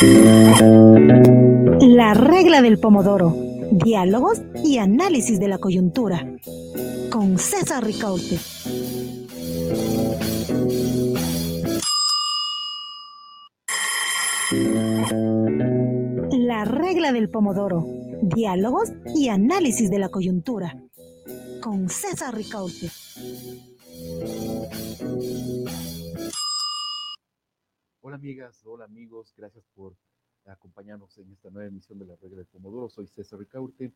La regla del pomodoro. Diálogos y análisis de la coyuntura. Con César Ricaurte. La regla del pomodoro. Diálogos y análisis de la coyuntura. Con César Ricaurte. Amigas, hola amigos, gracias por acompañarnos en esta nueva emisión de la regla del Pomodoro. Soy César Ricaurte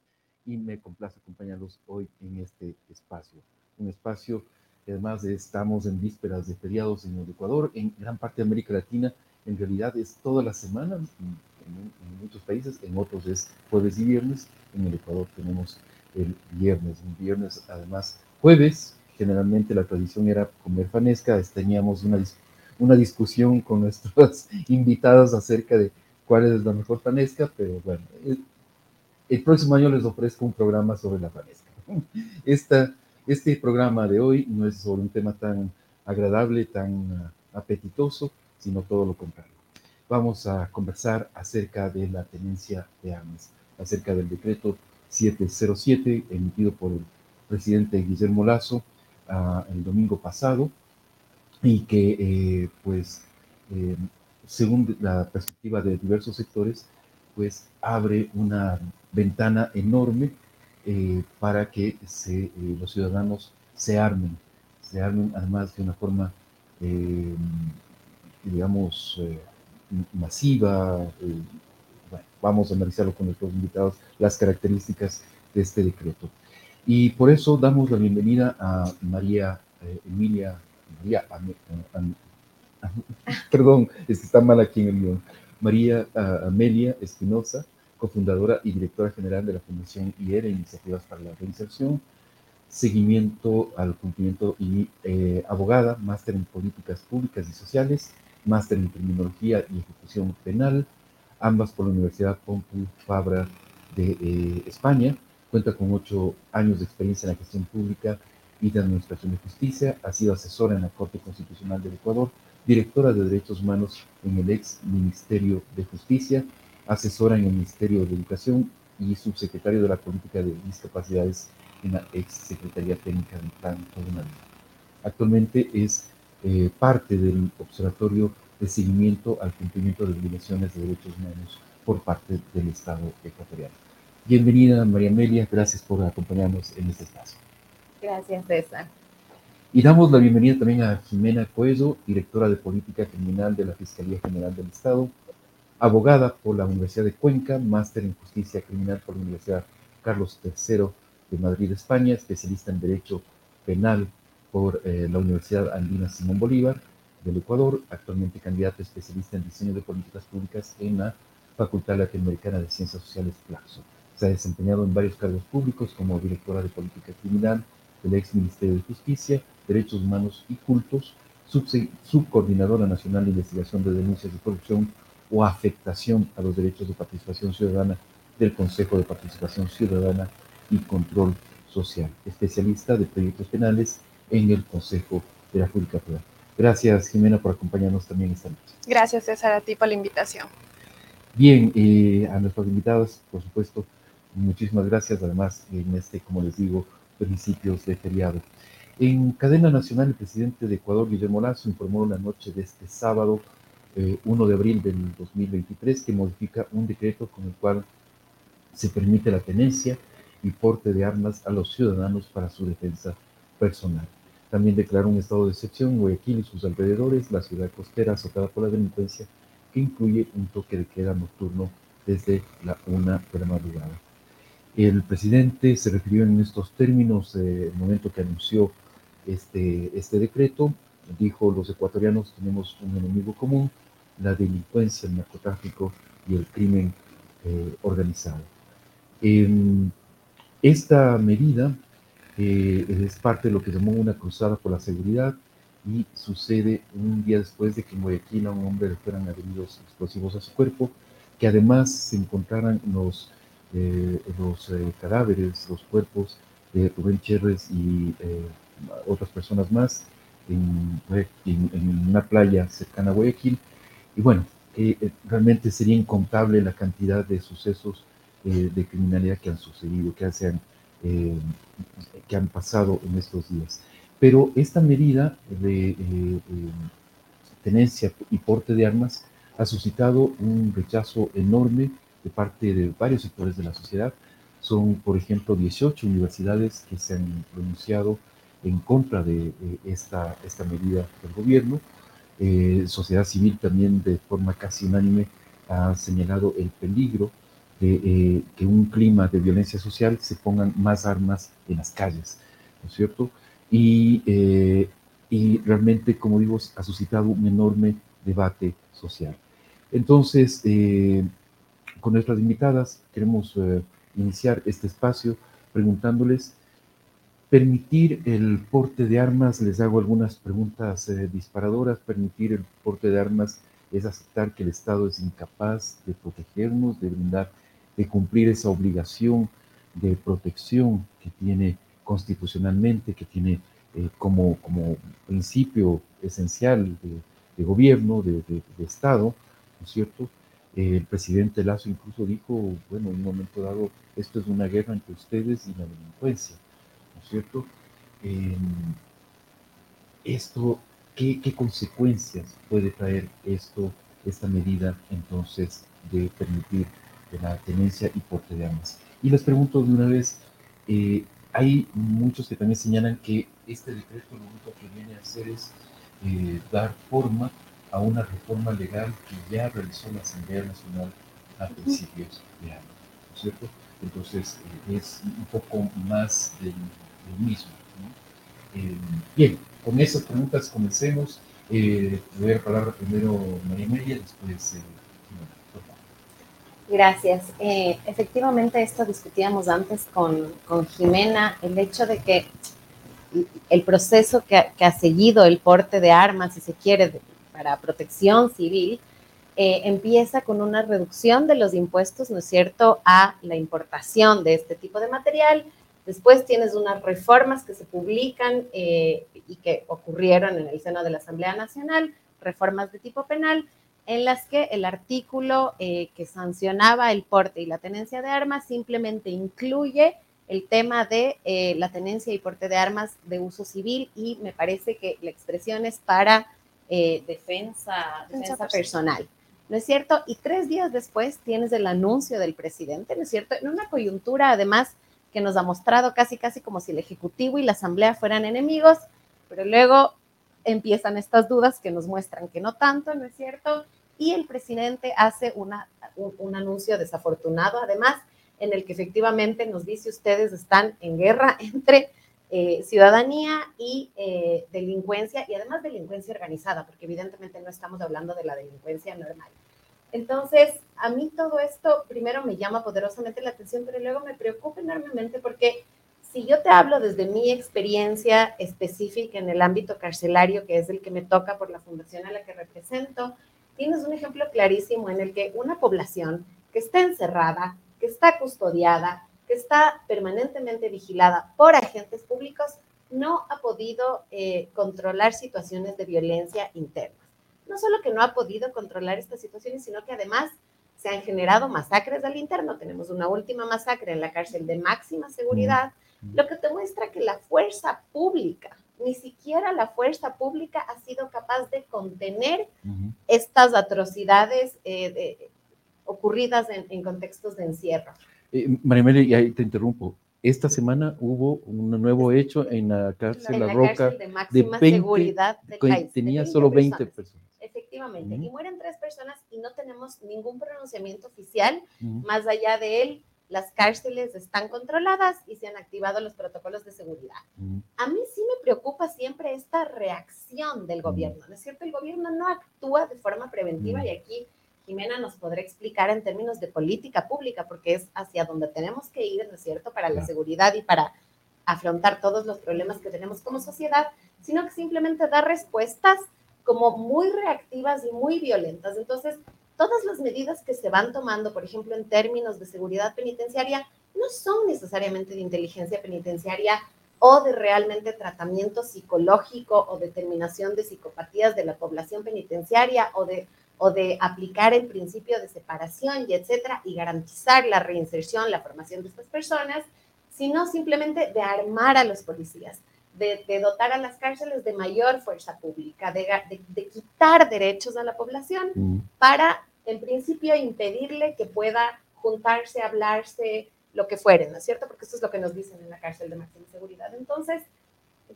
y me complace acompañarlos hoy en este espacio. Un espacio que además estamos en vísperas de feriados en el Ecuador, en gran parte de América Latina, en realidad es toda la semana, en, en muchos países, en otros es jueves y viernes, en el Ecuador tenemos el viernes, un viernes además jueves, generalmente la tradición era comer fanesca, teníamos una discusión una discusión con nuestros invitados acerca de cuál es la mejor fanesca, pero bueno, el, el próximo año les ofrezco un programa sobre la fanesca. Esta, este programa de hoy no es sobre un tema tan agradable, tan uh, apetitoso, sino todo lo contrario. Vamos a conversar acerca de la tenencia de armas, acerca del decreto 707 emitido por el presidente Guillermo Lazo uh, el domingo pasado, y que, eh, pues, eh, según la perspectiva de diversos sectores, pues abre una ventana enorme eh, para que los ciudadanos se armen, se armen además de una forma, digamos, masiva. bueno, vamos a analizarlo con nuestros invitados, las características de este decreto. Y por eso damos la bienvenida a María Emilia María, perdón, está mal aquí en el guion, María Amelia Espinosa, cofundadora y directora general de la Fundación IER, Iniciativas para la Reinserción, seguimiento al cumplimiento y eh, abogada, máster en políticas públicas y sociales, máster en criminología y ejecución penal, ambas por la Universidad Pompeu Fabra de eh, España, cuenta con ocho años de experiencia en la gestión pública y de Administración de Justicia, ha sido asesora en la Corte Constitucional del Ecuador, directora de Derechos Humanos en el ex Ministerio de Justicia, asesora en el Ministerio de Educación y subsecretario de la Política de Discapacidades en la ex Secretaría Técnica del Plan Vida. Actualmente es eh, parte del Observatorio de Seguimiento al Cumplimiento de Violaciones de Derechos Humanos por parte del Estado ecuatoriano. Bienvenida, María Amelia, gracias por acompañarnos en este espacio. Gracias, César. Y damos la bienvenida también a Jimena Coeso, directora de Política Criminal de la Fiscalía General del Estado, abogada por la Universidad de Cuenca, máster en Justicia Criminal por la Universidad Carlos III de Madrid, España, especialista en Derecho Penal por eh, la Universidad Andina Simón Bolívar del Ecuador, actualmente candidata especialista en Diseño de Políticas Públicas en la Facultad Latinoamericana de Ciencias Sociales Flaxo. Se ha desempeñado en varios cargos públicos como directora de Política Criminal, del ex Ministerio de Justicia, Derechos Humanos y Cultos, subcoordinadora nacional de investigación de denuncias de corrupción o afectación a los derechos de participación ciudadana del Consejo de Participación Ciudadana y Control Social, especialista de proyectos penales en el Consejo de la Judicatura. Gracias, Jimena, por acompañarnos también esta noche. Gracias, César, a ti por la invitación. Bien, eh, a nuestros invitados, por supuesto, muchísimas gracias. Además, en este, como les digo, principios de feriado. En cadena nacional, el presidente de Ecuador, Guillermo Lazo, informó la noche de este sábado, eh, 1 de abril del 2023, que modifica un decreto con el cual se permite la tenencia y porte de armas a los ciudadanos para su defensa personal. También declaró un estado de excepción Guayaquil y sus alrededores, la ciudad costera azotada por la delincuencia, que incluye un toque de queda nocturno desde la una de la madrugada. El presidente se refirió en estos términos en el momento que anunció este, este decreto. Dijo, los ecuatorianos tenemos un enemigo común, la delincuencia, el narcotráfico y el crimen eh, organizado. Eh, esta medida eh, es parte de lo que llamó una cruzada por la seguridad y sucede un día después de que en Guayaquil a un hombre le fueran adheridos explosivos a su cuerpo, que además se encontraran los eh, los eh, cadáveres, los cuerpos de Rubén Cherres y eh, otras personas más en, en, en, una playa cercana a Guayaquil. Y bueno, eh, realmente sería incontable la cantidad de sucesos eh, de criminalidad que han sucedido, que, han, que han pasado en estos días. Pero esta medida de tenencia y porte de armas ha suscitado un rechazo enorme de parte de varios sectores de la sociedad. Son, por ejemplo, 18 universidades que se han pronunciado en contra de esta, esta medida del gobierno. Eh, sociedad civil también de forma casi unánime ha señalado el peligro de eh, que un clima de violencia social se pongan más armas en las calles, ¿no es cierto? Y, eh, y realmente, como digo, ha suscitado un enorme debate social. Entonces, con nuestras invitadas. Queremos iniciar este espacio preguntándoles Permitir el porte de armas, les hago algunas preguntas eh, disparadoras, permitir el porte de armas es aceptar que el Estado es incapaz de protegernos, de brindar, de cumplir esa obligación de protección que tiene constitucionalmente, que tiene eh, como, como principio esencial de, gobierno, de, Estado, ¿no es cierto? El presidente Lazo incluso dijo, bueno, en un momento dado, esto es una guerra entre ustedes y la delincuencia. cierto? Eh, esto, ¿qué, ¿qué, consecuencias puede traer esto, esta medida entonces de permitir la tenencia y porte de armas? Y les pregunto de una vez, eh, hay muchos que también señalan que este decreto lo único que viene a hacer es eh, dar forma a una reforma legal que ya realizó la Asamblea Nacional a principios de año, ¿no es cierto? Entonces eh, es un poco más del mismo. Eh, bien, con esas preguntas comencemos. Eh, le doy la palabra primero María María, después eh, Gracias. Eh, efectivamente, esto discutíamos antes con, con, Jimena, el hecho de que el proceso que, que, ha seguido el porte de armas, si se quiere, para protección civil, eh, empieza con una reducción de los impuestos, ¿no es cierto?, a la importación de este tipo de material Después tienes unas reformas que se publican eh, y que ocurrieron en el seno de la Asamblea Nacional, reformas de tipo penal, en las que el artículo eh, que sancionaba el porte y la tenencia de armas simplemente incluye el tema de la tenencia y porte de armas de uso civil y me parece que la expresión es para defensa, defensa personal. ¿no es cierto? Y tres días después tienes el anuncio del presidente, ¿no es cierto? En una coyuntura además que nos ha mostrado casi, casi como si el Ejecutivo y la Asamblea fueran enemigos, pero luego empiezan estas dudas que nos muestran que no tanto, ¿no es cierto? Y el presidente hace una, un, anuncio desafortunado, además, en el que efectivamente nos dice ustedes están en guerra entre eh, ciudadanía y eh, delincuencia, y además delincuencia organizada, porque evidentemente no estamos hablando de la delincuencia normal. Entonces, a mí todo esto primero me llama poderosamente la atención, pero luego me preocupa enormemente porque si yo te hablo desde mi experiencia específica en el ámbito carcelario, que es el que me toca por la fundación a la que represento, tienes un ejemplo clarísimo en el que una población que está encerrada, que está custodiada, que está permanentemente vigilada por agentes públicos, no ha podido eh, controlar situaciones de violencia interna no solo que no ha podido controlar estas situaciones, sino que además se han generado masacres al interno. Tenemos una última masacre en la cárcel de máxima seguridad, lo que te muestra que la fuerza pública, ni siquiera la fuerza pública ha sido capaz de contener estas atrocidades eh, ocurridas en, contextos de encierro. Eh, María y ahí te interrumpo. Esta semana hubo un nuevo hecho en la cárcel La, Roca de, máxima seguridad de tenía solo 20 personas. Efectivamente, y mueren tres personas y no tenemos ningún pronunciamiento oficial, más allá de él, las cárceles están controladas y se han activado los protocolos de seguridad. A mí sí me preocupa siempre esta reacción del gobierno, ¿no es cierto? El gobierno no actúa de forma preventiva y aquí Jimena nos podrá explicar en términos de política pública, porque es hacia donde tenemos que ir, ¿no es cierto?, para la seguridad y para afrontar todos los problemas que tenemos como sociedad, sino que simplemente da respuestas como muy reactivas y muy violentas. Entonces, todas las medidas que se van tomando, por ejemplo, en términos de seguridad penitenciaria, no son necesariamente de inteligencia penitenciaria o de realmente tratamiento psicológico o determinación de psicopatías de la población penitenciaria o de o de aplicar el principio de separación y etcétera, y garantizar la reinserción, la formación de estas personas, sino simplemente de armar a los policías, de, dotar a las cárceles de mayor fuerza pública, de, de quitar derechos a la población mm. para, en principio, impedirle que pueda juntarse, hablarse, lo que fuere, ¿no es cierto? Porque eso es lo que nos dicen en la cárcel de máxima seguridad. Entonces,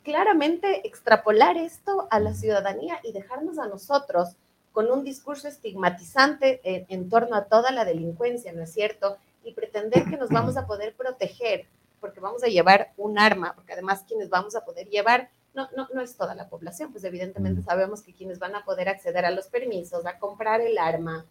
claramente extrapolar esto a la ciudadanía y dejarnos a nosotros con un discurso estigmatizante en, torno a toda la delincuencia, ¿no es cierto? Y pretender que nos vamos a poder proteger porque vamos a llevar un arma, porque además quienes vamos a poder llevar no, no, no es toda la población, pues evidentemente sabemos que quienes van a poder acceder a los permisos, a comprar el arma,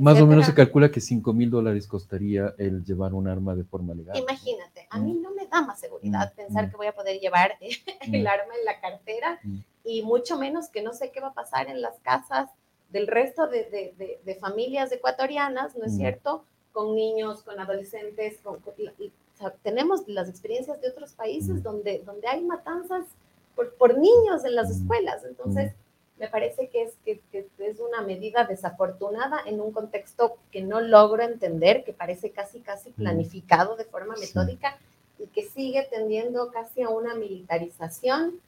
más o menos se calcula que 5 mil dólares costaría el llevar un arma de forma legal. Imagínate, a mí mm. no me da más seguridad mm, pensar mm. que voy a poder llevar el arma en la cartera y mucho menos que no sé qué va a pasar en las casas del resto de, de, familias ecuatorianas, ¿no es cierto? Con niños, con adolescentes, tenemos las experiencias de otros países donde, donde hay matanzas por, por niños en las escuelas, entonces me parece que es, que, es una medida desafortunada en un contexto que no logro entender, que parece casi, casi planificado de forma metódica y que sigue tendiendo casi a una militarización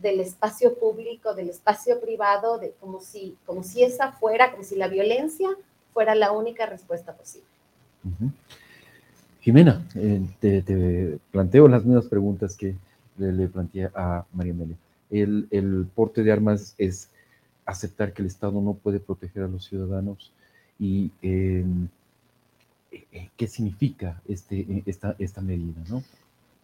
del espacio público, del espacio privado, de, como, si, como si esa fuera, como si la violencia fuera la única respuesta posible. Jimena, eh, te, planteo las mismas preguntas que le, planteé a María Amelia el, porte de armas es aceptar que el Estado no puede proteger a los ciudadanos y em, eh, qué significa este, esta, esta medida, ¿no?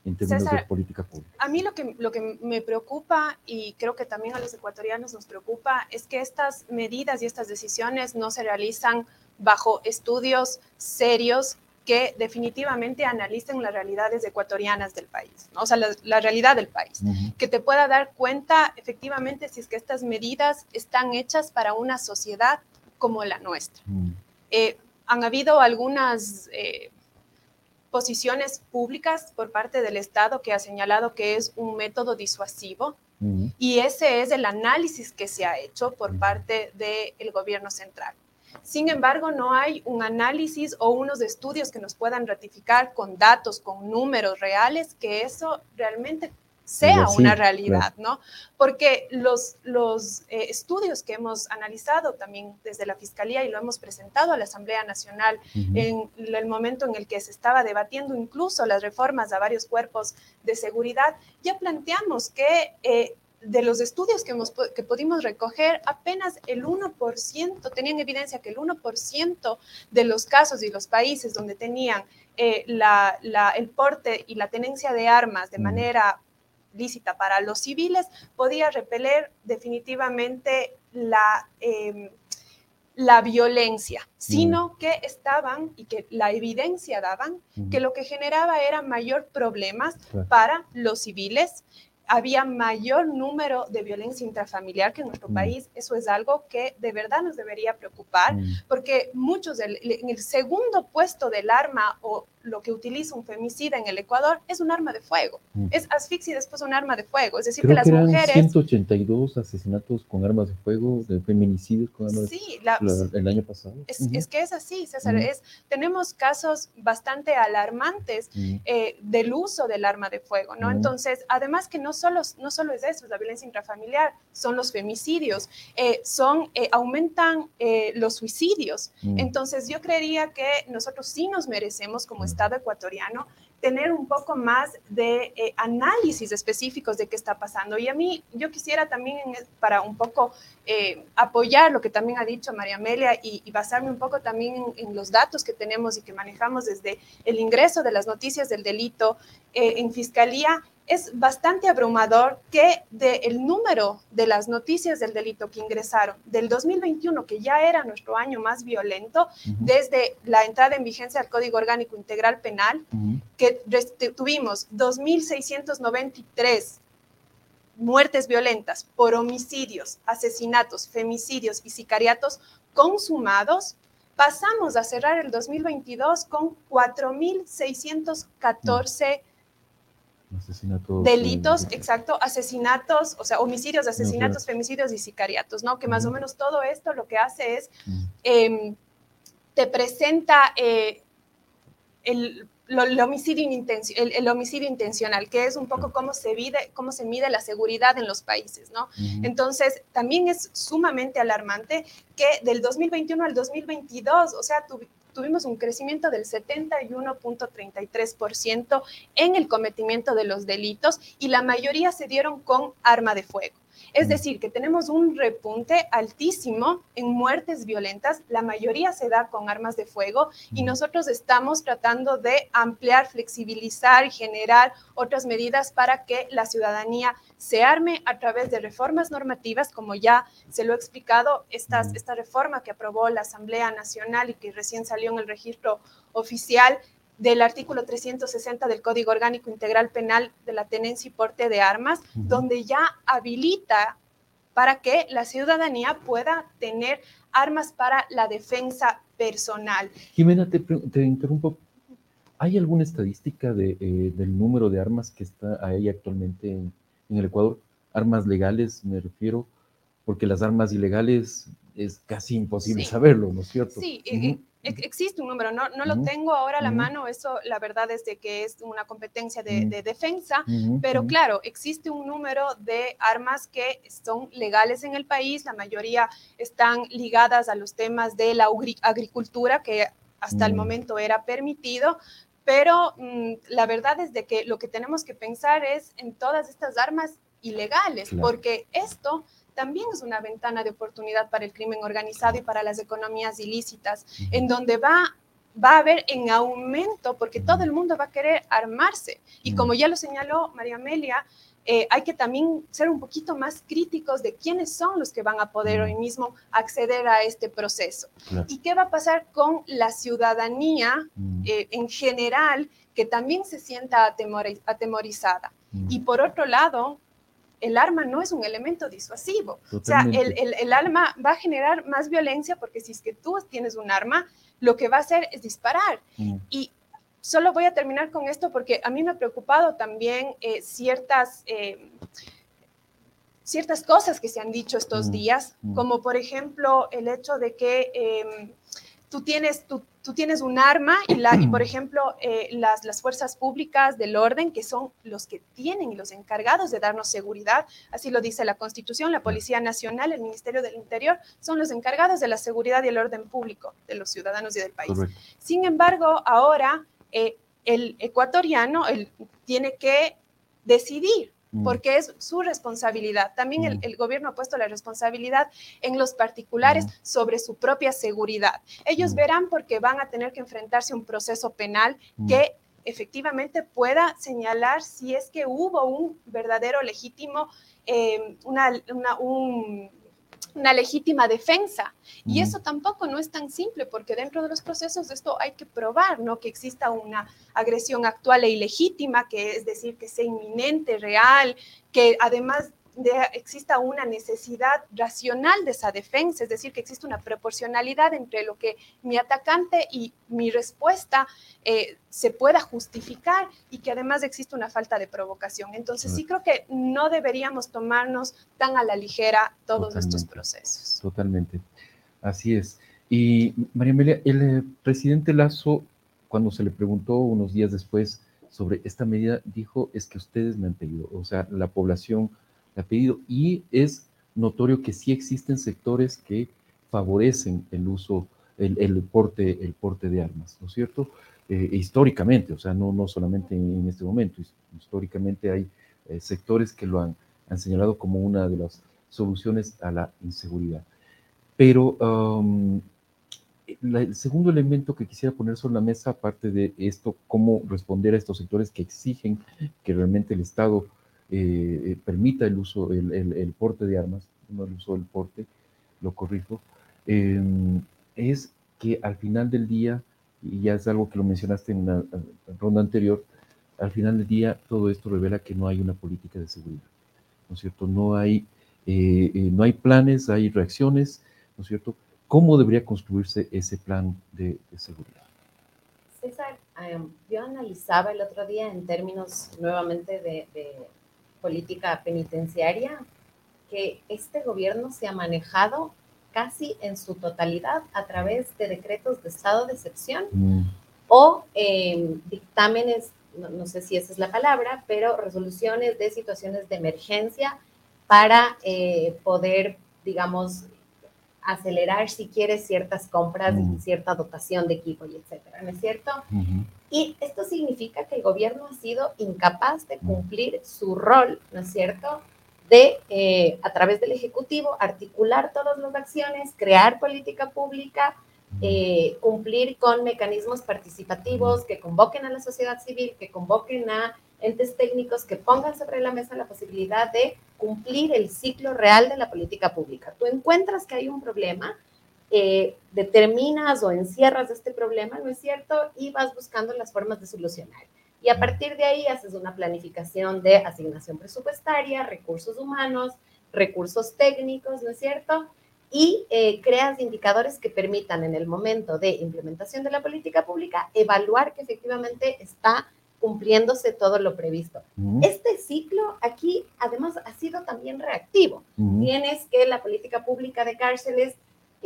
En términos de política pública. A mí lo que, lo que me preocupa y creo que también a los ecuatorianos nos preocupa es que estas medidas y estas decisiones no se realizan bajo estudios serios que definitivamente analicen las realidades ecuatorianas del país, o sea, la, realidad del país, que te pueda dar cuenta efectivamente si es que estas medidas están hechas para una sociedad como la nuestra. Eh, han habido algunas eh, posiciones públicas por parte del Estado que ha señalado que es un método disuasivo y ese es el análisis que se ha hecho por parte del gobierno central. Sin embargo, no hay un análisis o unos estudios que nos puedan ratificar con datos, con números reales, que eso realmente sea una realidad, ¿no? Porque los, los eh, estudios que hemos analizado también desde la Fiscalía y lo hemos presentado a la Asamblea Nacional en el momento en el que se estaba debatiendo incluso las reformas a varios cuerpos de seguridad, ya planteamos que eh, de los estudios que, hemos, que pudimos recoger, apenas el 1%, tenían evidencia que el 1% de los casos y los países donde tenían eh, la, el porte y la tenencia de armas de manera lícita para los civiles, podía repeler definitivamente la... Em, la violencia, sino que estaban y que la evidencia daban que lo que generaba era mayor problemas para los civiles, había mayor número de violencia intrafamiliar que en nuestro mm. país. Eso es algo que de verdad nos debería preocupar, mm. porque muchos en el segundo puesto del arma o lo que utiliza un femicida en el Ecuador es un arma de fuego. Mm. Es asfixia y después un arma de fuego. Es decir, que las mujeres. 182 asesinatos con armas de fuego, de feminicidios con armas sí, de fuego el año pasado. Es, que es así, César. Es, tenemos casos bastante alarmantes eh, del uso del arma de fuego, ¿no? Entonces, además que no solo, no solo es eso, la violencia intrafamiliar, son los femicidios, eh, son, eh, aumentan los suicidios. Entonces, yo creería que nosotros sí nos merecemos como Estado ecuatoriano, tener un poco más de eh, análisis específicos de qué está pasando. Y a mí, yo quisiera también, para un poco eh, apoyar lo que también ha dicho María Amelia y, basarme un poco también en, los datos que tenemos y que manejamos desde el ingreso de las noticias del delito eh, en Fiscalía, es bastante abrumador que del número de las noticias del delito que ingresaron del 2021, que ya era nuestro año más violento, desde la entrada en vigencia del Código Orgánico Integral Penal, que tuvimos 2.693 muertes violentas por homicidios, asesinatos, femicidios y sicariatos consumados, pasamos a cerrar el 2022 con 4.614 Asesinatos. Delitos, eh, exacto, asesinatos, o sea, homicidios, asesinatos, femicidios y sicariatos, ¿no? Que más o menos todo esto lo que hace es, em, te presenta eh, el, lo- el homicidio intencio- el- el homicidio intencional, que es un poco cómo se, mide, cómo se mide la seguridad en los países, ¿no? Entonces, también es sumamente alarmante que del 2021 al 2022, o sea, tuvi- tuvimos un crecimiento del 71.33% en el cometimiento de los delitos y la mayoría se dieron con arma de fuego. Es Mm. decir, que tenemos un repunte altísimo en muertes violentas, la mayoría se da con armas de fuego y Mm. nosotros estamos tratando de ampliar, flexibilizar y generar otras medidas para que la ciudadanía se arme a través de reformas normativas, como ya se lo he explicado, estas, Mm. esta reforma que aprobó la Asamblea Nacional y que recién salió en el registro oficial del artículo 360 del Código Orgánico Integral Penal de la tenencia y porte de armas, donde ya habilita para que la ciudadanía pueda tener armas para la defensa personal. Jimena, te, interrumpo. ¿Hay alguna estadística de, eh, del número de armas que está ahí actualmente en, en el Ecuador? Armas legales, me refiero, porque las armas ilegales es casi imposible Sí. saberlo, ¿no es cierto? Sí, Ujú. e- ex- existe un número, no, no lo tengo ahora a la mano, eso la verdad es de que es una competencia de, de defensa, pero claro, existe un número de armas que son legales en el país, la mayoría están ligadas a los temas de la agri- agricultura, que hasta el Mm. momento era permitido, pero mm, la verdad es de que lo que tenemos que pensar es en todas estas armas ilegales, Claro. porque esto también es una ventana de oportunidad para el crimen organizado y para las economías ilícitas, en donde va, va a haber en aumento, porque todo el mundo va a querer armarse. Y como ya lo señaló María Amelia, eh, hay que también ser un poquito más críticos de quiénes son los que van a poder hoy mismo acceder a este proceso. Claro. ¿Y qué va a pasar con la ciudadanía eh, en general que también se sienta atemori- atemorizada? Y por otro lado, el arma no es un elemento disuasivo. O sea, el, el, el arma va a generar más violencia porque si es que tú tienes un arma, lo que va a hacer es disparar. Mm, Y solo voy a terminar con esto porque a mí me ha preocupado también eh, ciertas, eh, ciertas cosas que se han dicho estos Mm, días, mm. como por ejemplo el hecho de que eh, tú, tienes, tú, tú tienes un arma y, la, y por ejemplo eh, las, las fuerzas públicas del orden, que son los que tienen y los encargados de darnos seguridad, así lo dice la Constitución, la Policía Nacional, el Ministerio del Interior, son los encargados de la seguridad y el orden público de los ciudadanos y del país. correcto. Sin embargo, ahora eh, el ecuatoriano tiene que decidir porque es su responsabilidad. También el, Mm. el gobierno ha puesto la responsabilidad en los particulares Mm. sobre su propia seguridad. Ellos Mm. verán porque van a tener que enfrentarse a un proceso penal mm, que efectivamente pueda señalar si es que hubo un verdadero legítimo, eh, una, una- un- una legítima defensa. Y eso tampoco no es tan simple, porque dentro de los procesos de esto hay que probar, ¿no? Que exista una agresión actual e ilegítima, que es decir, que sea inminente, real, que además de, exista una necesidad racional de esa defensa, es decir, que exista una proporcionalidad entre lo que mi atacante y mi respuesta eh, se pueda justificar y que además exista una falta de provocación. Entonces sí creo que no deberíamos tomarnos tan a la ligera todos estos procesos. Totalmente. Así es. Y María Amelia, el eh, presidente Lazo, cuando se le preguntó unos días después sobre esta medida, dijo, es que ustedes me han pedido, o sea, la población la ha pedido y es notorio que sí existen sectores que favorecen el uso, el, el porte, el porte de armas, ¿no es cierto? Eh, históricamente, o sea, no, no solamente en, este momento, his- históricamente hay eh, sectores que lo han, han señalado como una de las soluciones a la inseguridad. Pero um, el segundo elemento que quisiera poner sobre la mesa, aparte de esto, cómo responder a estos sectores que exigen que realmente el Estado eh, permita el uso, el, el- porte de armas, no el uso del porte, lo corrijo, eh, es que al final del día, y ya es algo que lo mencionaste en eh, ronda anterior, al final del día todo esto revela que no hay una política de seguridad, ¿no es cierto? No hay, eh, eh, no hay planes, hay reacciones, ¿no es cierto? ¿Cómo debería construirse ese plan de, seguridad? César, em, yo analizaba el otro día en términos nuevamente de política penitenciaria que este gobierno se ha manejado casi en su totalidad a través de decretos de estado de excepción Mm, o eh, dictámenes, no, no sé si esa es la palabra, pero resoluciones de situaciones de emergencia para eh, poder, digamos, acelerar si quieres ciertas compras Mm. y cierta dotación de equipo y etcétera, ¿no es cierto? Y esto significa que el gobierno ha sido incapaz de cumplir su rol, ¿no es cierto? De, eh, a través del Ejecutivo, articular todas las acciones, crear política pública, eh, cumplir con mecanismos participativos que convoquen a la sociedad civil, que convoquen a entes técnicos, que pongan sobre la mesa la posibilidad de cumplir el ciclo real de la política pública. Tú encuentras que hay un problema, eh, determinas o encierras este problema, ¿no es cierto? Y vas buscando las formas de solucionar. Y a partir de ahí haces una planificación de asignación presupuestaria, recursos humanos, recursos técnicos, ¿no es cierto? Y eh, creas indicadores que permitan en el momento de implementación de la política pública evaluar que efectivamente está cumpliéndose todo lo previsto. Este ciclo aquí además ha sido también reactivo ujú, tienes que la política pública de cárceles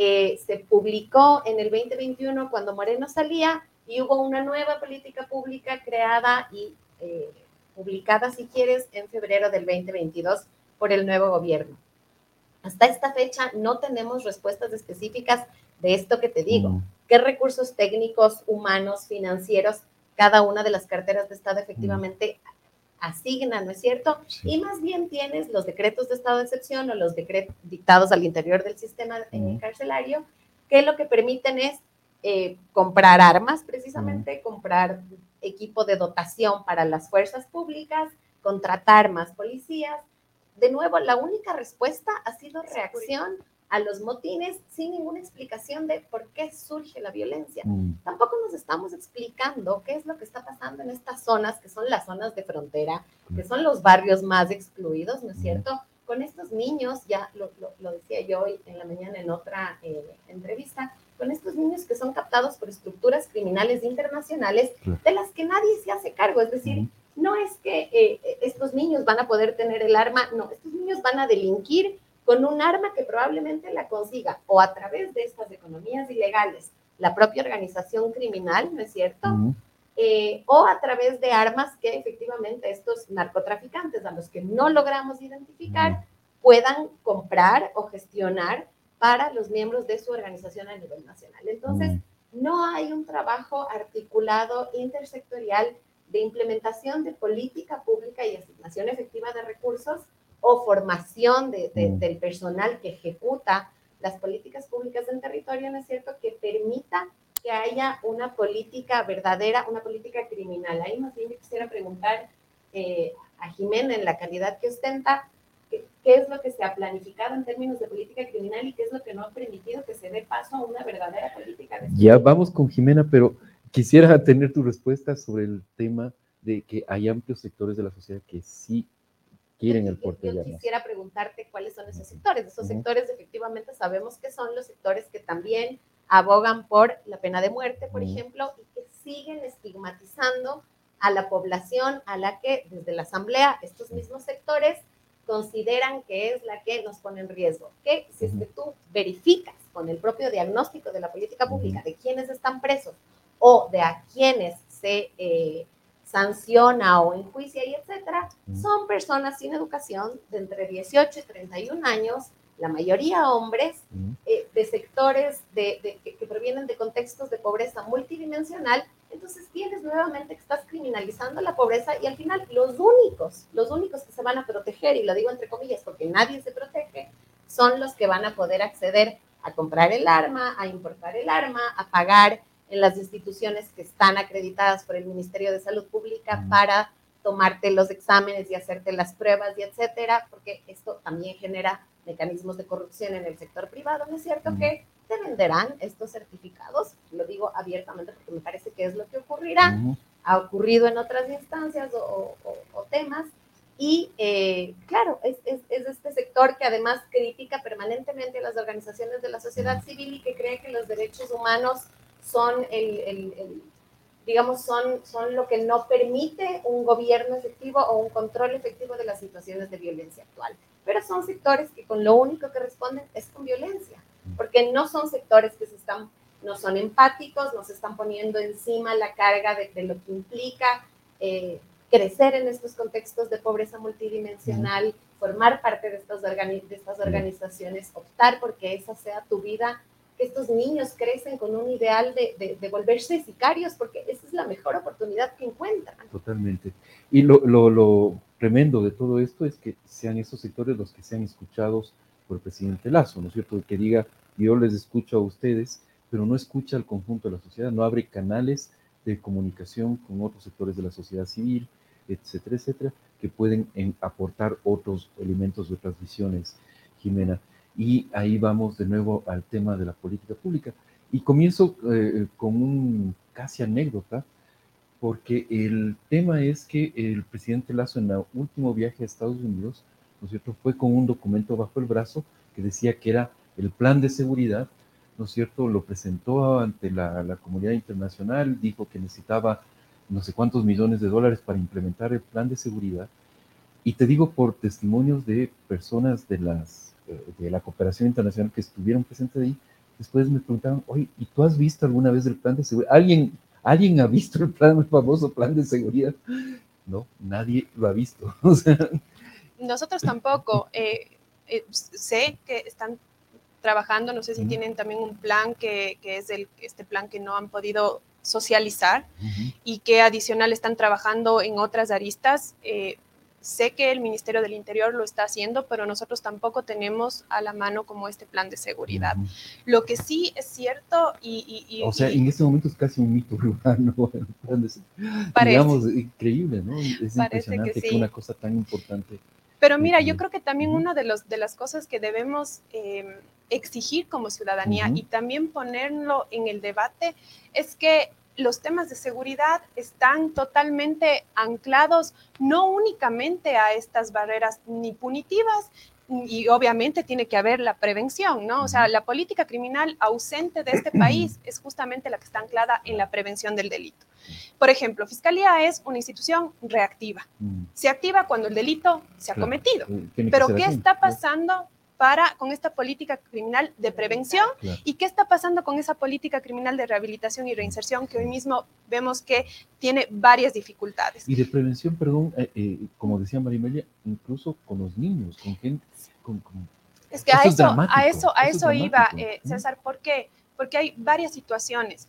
eh, se publicó en el 2021 cuando Moreno salía y hubo una nueva política pública creada y eh, publicada, si quieres, en febrero del 2022 por el nuevo gobierno. Hasta esta fecha no tenemos respuestas específicas de esto que te digo. ¿Qué recursos técnicos, humanos, financieros cada una de las carteras de Estado efectivamente asigna, ¿no es cierto? sí, Y más bien tienes los decretos de estado de excepción o los decretos dictados al interior del sistema Ujú. carcelario, que lo que permiten es eh, comprar armas, precisamente, comprar equipo de dotación para las fuerzas públicas, contratar más policías. De nuevo, la única respuesta ha sido reacción a los motines sin ninguna explicación de por qué surge la violencia. Mm, tampoco nos estamos explicando qué es lo que está pasando en estas zonas, que son las zonas de frontera, que son los barrios más excluidos, ¿no es cierto? Con estos niños, ya lo, lo- lo decía yo hoy en la mañana en otra eh, entrevista, con estos niños que son captados por estructuras criminales internacionales de las que nadie se hace cargo. Es decir, no es que eh, estos niños van a poder tener el arma, no, estos niños van a delinquir con un arma que probablemente la consiga o a través de estas economías ilegales, la propia organización criminal, ¿no es cierto? Eh, o a través de armas que efectivamente estos narcotraficantes a los que no logramos identificar puedan comprar o gestionar para los miembros de su organización a nivel nacional. Entonces, no hay un trabajo articulado intersectorial de implementación de política pública y asignación efectiva de recursos o formación de- de- Mm. del personal que ejecuta las políticas públicas del territorio, ¿no es cierto?, que permita que haya una política verdadera, una política criminal. Ahí más bien yo quisiera preguntar eh, a Jimena, en la calidad que ostenta, ¿qué, qué es lo que se ha planificado en términos de política criminal y qué es lo que no ha permitido que se dé paso a una verdadera política de Ya vamos con Jimena, pero quisiera tener tu respuesta sobre el tema de que hay amplios sectores de la sociedad que sí quieren el porte yo de armas. quisiera preguntarte cuáles son esos sectores. Esos Ujú. sectores efectivamente sabemos que son los sectores que también abogan por la pena de muerte, por Ujú. ejemplo, y que siguen estigmatizando a la población a la que desde la Asamblea estos mismos sectores consideran que es la que nos pone en riesgo. Que si es que tú verificas con el propio diagnóstico de la política pública de quienes están presos o de a quienes se eh, sanciona o enjuicia y etcétera, son personas sin educación de entre 18 y 31 años, la mayoría hombres, eh, de sectores de, de- que, que provienen de contextos de pobreza multidimensional, entonces tienes nuevamente que estás criminalizando la pobreza y al final los únicos, los únicos que se van a proteger, y lo digo entre comillas porque nadie se protege, son los que van a poder acceder a comprar el arma, a importar el arma, a pagar en las instituciones que están acreditadas por el Ministerio de Salud Pública para tomarte los exámenes y hacerte las pruebas y etcétera, porque esto también genera mecanismos de corrupción en el sector privado, ¿no es cierto? Que te venderán estos certificados, lo digo abiertamente porque me parece que es lo que ocurrirá, ha ocurrido en otras instancias o, o- o temas, y eh, claro, es, es- es este sector que además critica permanentemente a las organizaciones de la sociedad civil y que cree que los derechos humanos son el, el- el, digamos, son, son lo que no permite un gobierno efectivo o un control efectivo de las situaciones de violencia actual. Pero son sectores que con lo único que responden es con violencia, porque no son sectores que se están, no son empáticos, no se están poniendo encima la carga de, de lo que implica eh, crecer en estos contextos de pobreza multidimensional, formar parte de estas, de estas organizaciones, optar porque esa sea tu vida que estos niños crecen con un ideal de, de, volverse sicarios, porque esa es la mejor oportunidad que encuentran. Totalmente. Y lo, lo, lo, tremendo de todo esto es que sean esos sectores los que sean escuchados por el presidente Lazo, ¿no es cierto? Que diga, yo les escucho a ustedes, pero no escucha al conjunto de la sociedad, no abre canales de comunicación con otros sectores de la sociedad civil, etcétera, etcétera, que pueden aportar otros elementos de otras visiones, Jimena. Y ahí vamos de nuevo al tema de la política pública. Y comienzo eh, con un casi anécdota, porque el tema es que el presidente Lazo en el último viaje a Estados Unidos, ¿no es cierto?, fue con un documento bajo el brazo que decía que era el plan de seguridad, ¿no es cierto?, lo presentó ante la, la comunidad internacional, dijo que necesitaba no sé cuántos millones de dólares para implementar el plan de seguridad. Y te digo por testimonios de personas de las de la cooperación internacional que estuvieron presentes ahí, después me preguntaron, oye, ¿y tú has visto alguna vez el plan de seguridad? ¿Alguien, ¿alguien ha visto el plan, el famoso plan de seguridad? No, nadie lo ha visto. Nosotros tampoco. Eh, eh, sé que están trabajando, no sé si tienen también un plan que, que es el, este plan que no han podido socializar y que adicional están trabajando en otras aristas. Eh, Sé que el Ministerio del Interior lo está haciendo, pero nosotros tampoco tenemos a la mano como este plan de seguridad. Lo que sí es cierto y... o sea, en este momento es casi un mito urbano. Parece, digamos, increíble, ¿no? Es impresionante que, una cosa tan importante... Pero mira, yo creo que también una de, los, de las cosas que debemos em, exigir como ciudadanía y también ponerlo en el debate es que los temas de seguridad están totalmente anclados no únicamente a estas barreras ni punitivas, y obviamente tiene que haber la prevención, ¿no? O sea, la política criminal ausente de este país es justamente la que está anclada en la prevención del delito. Por ejemplo, Fiscalía es una institución reactiva. Se activa cuando el delito se ha cometido. Pero ¿qué está pasando para con esta política criminal de prevención y qué está pasando con esa política criminal de rehabilitación y reinserción que hoy mismo vemos que tiene varias dificultades. Y de prevención, perdón, eh, eh, como decía Marimelia, incluso con los niños, con gente... Con, es que a eso, a eso, a eso, iba, eh, César, ¿por qué? Porque hay varias situaciones.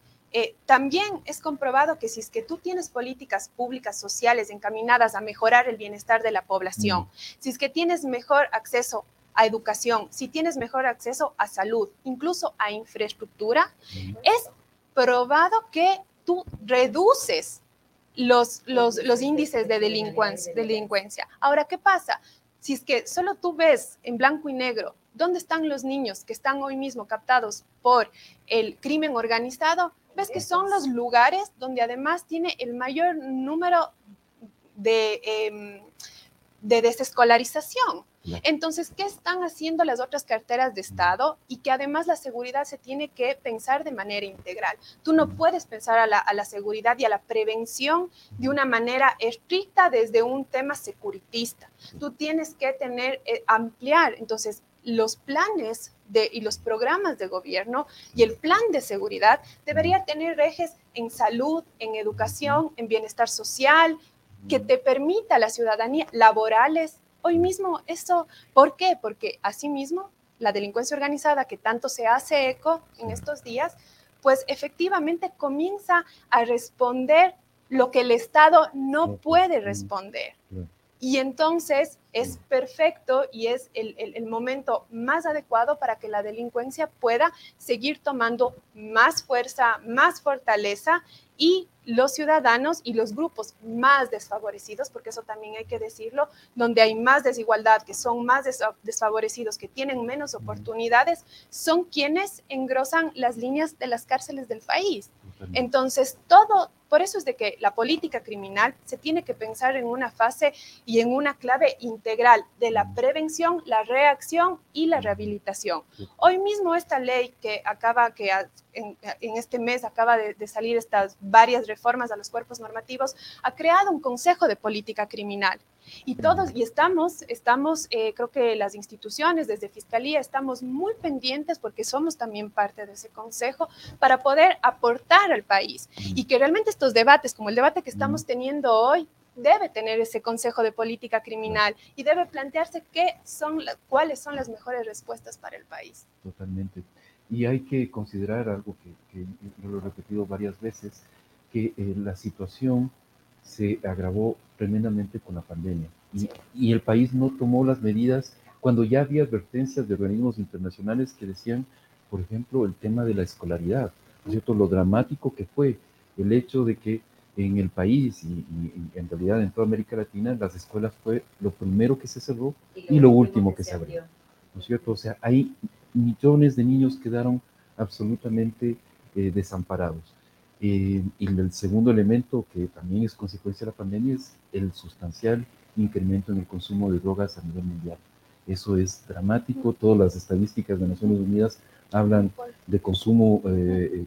también es comprobado que si es que tú tienes políticas públicas sociales encaminadas a mejorar el bienestar de la población, si es que tienes mejor acceso a educación, si tienes mejor acceso a salud, incluso a infraestructura, es probado que tú reduces los, los, índices de delincuencia, delincuencia. Ahora, ¿qué pasa? Si es que solo tú ves en blanco y negro dónde están los niños que están hoy mismo captados por el crimen organizado, ves que son los lugares donde además tiene el mayor número de, em, de desescolarización. Entonces, ¿qué están haciendo las otras carteras de Estado? Y que además la seguridad se tiene que pensar de manera integral. Tú no puedes pensar a la, seguridad y a la prevención de una manera estricta desde un tema securitista. Tú tienes que tener, eh, ampliar, entonces, los planes de, y los programas de gobierno y el plan de seguridad debería tener ejes en salud, en educación, en bienestar social, que te permita a la ciudadanía laborales, Hoy mismo eso, ¿por qué? Porque asimismo la delincuencia organizada que tanto se hace eco en estos días, pues efectivamente comienza a responder lo que el Estado no puede responder. Y entonces es perfecto y es el, el, momento más adecuado para que la delincuencia pueda seguir tomando más fuerza, más fortaleza y los ciudadanos y los grupos más desfavorecidos, porque eso también hay que decirlo, donde hay más desigualdad, que son más desfavorecidos, que tienen menos oportunidades, son quienes engrosan las líneas de las cárceles del país. Entonces, todo, por eso es de que la política criminal se tiene que pensar en una fase y en una clave integral de la prevención, la reacción y la rehabilitación. Hoy mismo esta ley que acaba, que en, este mes acaba de, salir estas varias reformas a los cuerpos normativos, ha creado un Consejo de Política Criminal. Y todos, y estamos, estamos eh, creo que las instituciones desde Fiscalía estamos muy pendientes porque somos también parte de ese consejo para poder aportar al país y que realmente estos debates, como el debate que estamos teniendo hoy, debe tener ese Consejo de Política Criminal y debe plantearse qué son, cuáles son las mejores respuestas para el país. Totalmente. Y hay que considerar algo que, yo lo he repetido varias veces, que eh, la situación se agravó tremendamente con la pandemia y, y, el país no tomó las medidas cuando ya había advertencias de organismos internacionales que decían, por ejemplo, el tema de la escolaridad, cierto? Lo dramático que fue el hecho de que en el país y, en realidad en toda América Latina, las escuelas fue lo primero que se cerró y lo, último que, se abrió. ¿No es cierto? O sea, hay millones de niños quedaron absolutamente eh, desamparados. Eh, y el segundo elemento que también es consecuencia de la pandemia es el sustancial incremento en el consumo de drogas a nivel mundial. Eso es dramático. Todas las estadísticas de Naciones Unidas hablan de consumo eh,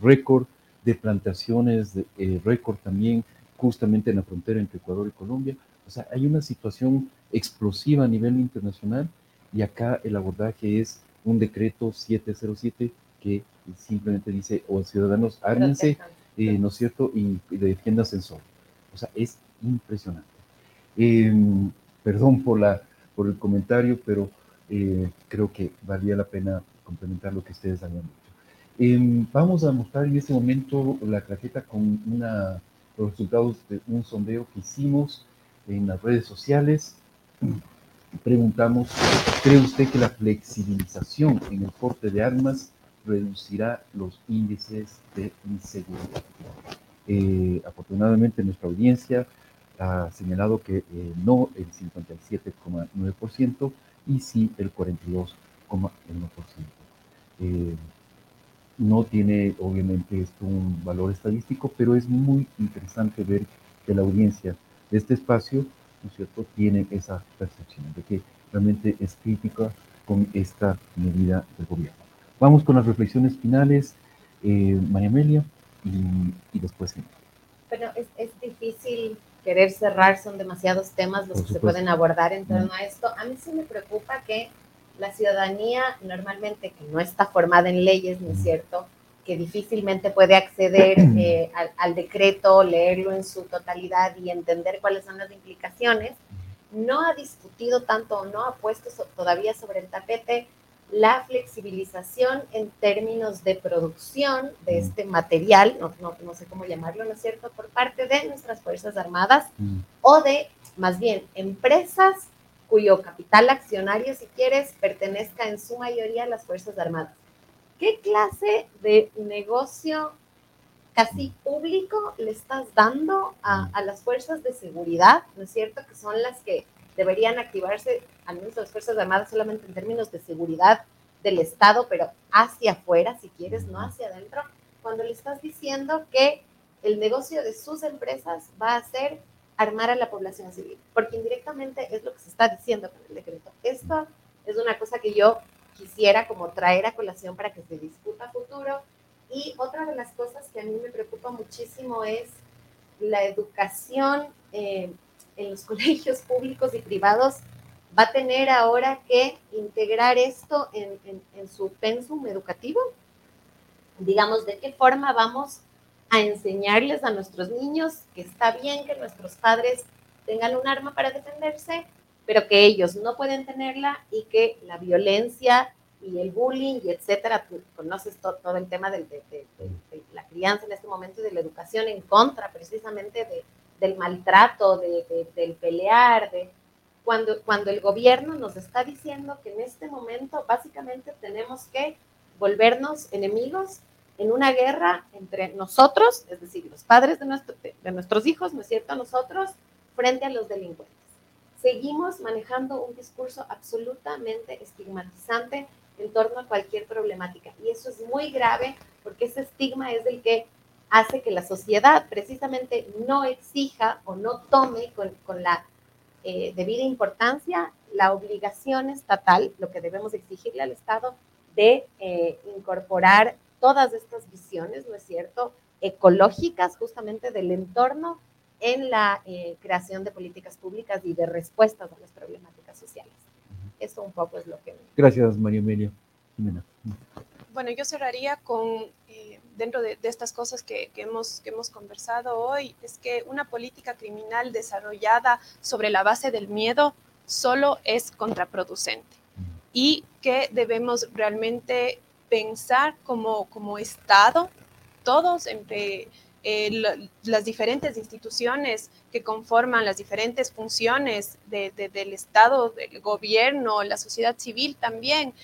récord de plantaciones eh, récord también justamente en la frontera entre Ecuador y Colombia. O sea, hay una situación explosiva a nivel internacional y acá el abordaje es un decreto 707 que simplemente dice, o oh, ciudadanos, ármense, eh, ¿no es cierto?, y, defiéndanse en sol. O sea, es impresionante. Em, perdón por, la, por el comentario, pero eh, creo que valía la pena complementar lo que ustedes habían dicho. Em, vamos a mostrar en este momento la tarjeta con una, los resultados de un sondeo que hicimos en las redes sociales. Preguntamos, ¿cree usted que la flexibilización en el porte de armas reducirá los índices de inseguridad? Eh, afortunadamente nuestra audiencia ha señalado que eh, no el 57,9% y sí el 42,1%. Eh, no tiene obviamente esto un valor estadístico, pero es muy interesante ver que la audiencia de este espacio, ¿no es cierto?, tiene esa percepción de que realmente es crítica con esta medida del gobierno. Vamos con las reflexiones finales, eh, María Amelia, y, después. Bueno, es, es, difícil querer cerrar, son demasiados temas los que se pueden abordar en torno a esto. A mí sí me preocupa que la ciudadanía normalmente que no está formada en leyes, ¿no es cierto? Que difícilmente puede acceder eh, al, decreto, leerlo en su totalidad y entender cuáles son las implicaciones, no ha discutido tanto o no ha puesto todavía sobre el tapete la flexibilización en términos de producción de este material, no, no, sé cómo llamarlo, ¿no es cierto?, por parte de nuestras Fuerzas Armadas o de, más bien, empresas cuyo capital accionario, si quieres, pertenezca en su mayoría a las Fuerzas Armadas. ¿Qué clase de negocio casi público le estás dando a, las fuerzas de seguridad? ¿No es cierto? Que son las que deberían activarse, al menos las Fuerzas Armadas, solamente en términos de seguridad del Estado, pero hacia afuera, si quieres, no hacia adentro, cuando le estás diciendo que el negocio de sus empresas va a ser armar a la población civil, porque indirectamente es lo que se está diciendo con el decreto. Esto es una cosa que yo quisiera como traer a colación para que se discuta futuro. Y otra de las cosas que a mí me preocupa muchísimo es la educación eh, en los colegios públicos y privados va a tener ahora que integrar esto en, en su pensum educativo. Digamos, ¿de qué forma vamos a enseñarles a nuestros niños que está bien que nuestros padres tengan un arma para defenderse, pero que ellos no pueden tenerla y que la violencia y el bullying y etcétera, tú conoces todo, el tema de, la crianza en este momento y de la educación en contra precisamente del maltrato, del pelear, de cuando, cuando el gobierno nos está diciendo que en este momento básicamente tenemos que volvernos enemigos en una guerra entre nosotros, es decir, los padres de, nuestro, de nuestros hijos, ¿no es cierto?, nosotros, frente a los delincuentes. Seguimos manejando un discurso absolutamente estigmatizante en torno a cualquier problemática. Y eso es muy grave porque ese estigma es el que hace que la sociedad precisamente no exija o no tome con, la eh, debida importancia la obligación estatal, lo que debemos exigirle al Estado de eh, incorporar todas estas visiones, ¿no es cierto?, ecológicas justamente del entorno en la eh, creación de políticas públicas y de respuestas a las problemáticas sociales. Eso un poco es lo que... Gracias, María Emilia. Jimena. Bueno, yo cerraría con, eh, dentro de, de, estas cosas que, que, hemos, que hemos conversado hoy, es que una política criminal desarrollada sobre la base del miedo solo es contraproducente y que debemos realmente pensar como, como Estado, todos entre eh, las diferentes instituciones que conforman las diferentes funciones de, de, del Estado, del gobierno, la sociedad civil también,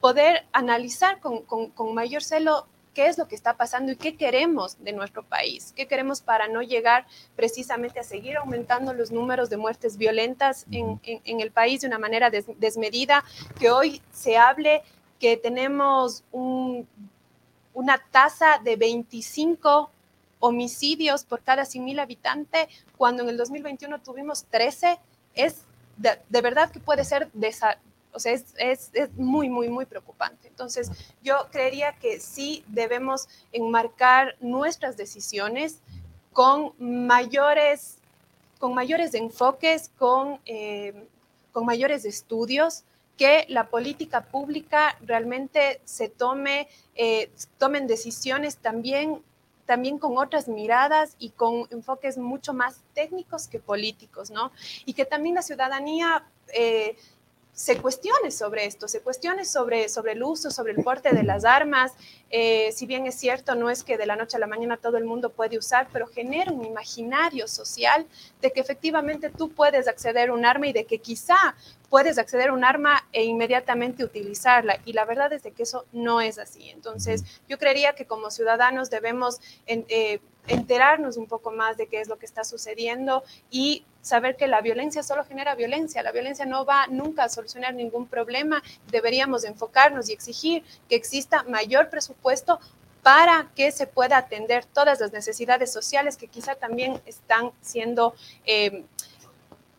poder analizar con, con, con, mayor celo qué es lo que está pasando y qué queremos de nuestro país, qué queremos para no llegar precisamente a seguir aumentando los números de muertes violentas en, en, en el país de una manera des, desmedida, que hoy se hable que tenemos un, una tasa de 25 homicidios por cada 100 mil habitantes, cuando en el 2021 tuvimos 13, es de, de verdad que puede ser o sea, es, es, es, muy, muy, muy preocupante. Entonces, yo creería que sí debemos enmarcar nuestras decisiones con mayores, con mayores enfoques, con, eh, con mayores estudios, que la política pública realmente se tome, eh, tomen decisiones también también con otras miradas y con enfoques mucho más técnicos que políticos, ¿no? Y que también la ciudadanía eh, se cuestione sobre esto, se cuestione sobre, sobre el uso, sobre el porte de las armas. Eh, si bien es cierto, no es que de la noche a la mañana todo el mundo puede usar, pero genera un imaginario social de que efectivamente tú puedes acceder a un arma y de que quizá puedes acceder a un arma e inmediatamente utilizarla. Y la verdad es de que eso no es así. Entonces, yo creería que como ciudadanos debemos... En, eh, enterarnos un poco más de qué es lo que está sucediendo y saber que la violencia solo genera violencia. La violencia no va nunca a solucionar ningún problema. Deberíamos enfocarnos y exigir que exista mayor presupuesto para que se pueda atender todas las necesidades sociales que quizá también están siendo, eh,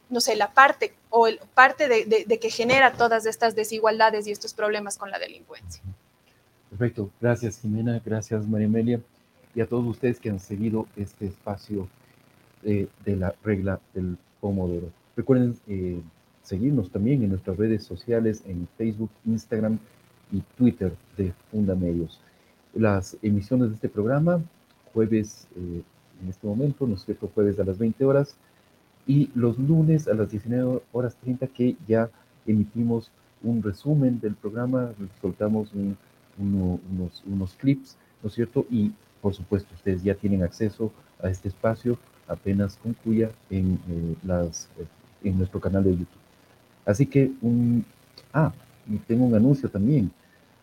no sé, la parte o el, parte de, de, que genera todas estas desigualdades y estos problemas con la delincuencia. Perfecto. Gracias, Jimena. Gracias, María Amelia y a todos ustedes que han seguido este espacio de, de la regla del Pomodoro. Recuerden eh, seguirnos también en nuestras redes sociales, en Facebook, Instagram y Twitter de Fundamedios. Las emisiones de este programa, jueves eh, en este momento, ¿no es cierto? Jueves a las 20 horas y los lunes a las 19 horas 30 que ya emitimos un resumen del programa, soltamos un, uno, unos, unos clips, ¿no es cierto? Y por supuesto, ustedes ya tienen acceso a este espacio apenas concluya en, eh, las, eh, en nuestro canal de YouTube. Así que, un, ah, y tengo un anuncio también.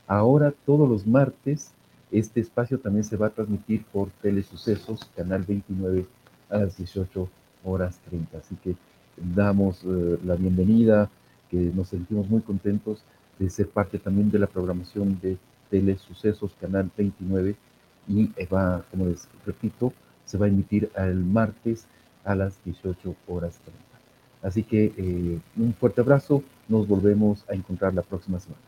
Ahora, todos los martes, este espacio también se va a transmitir por Telesucesos, canal 29, a las 18 horas 30. Así que damos uh, la bienvenida, que nos sentimos muy contentos de ser parte también de la programación de Telesucesos, canal 29 y va, como les repito, se va a emitir el martes a las 18 horas 30. Así que eh, un fuerte abrazo, nos volvemos a encontrar la próxima semana.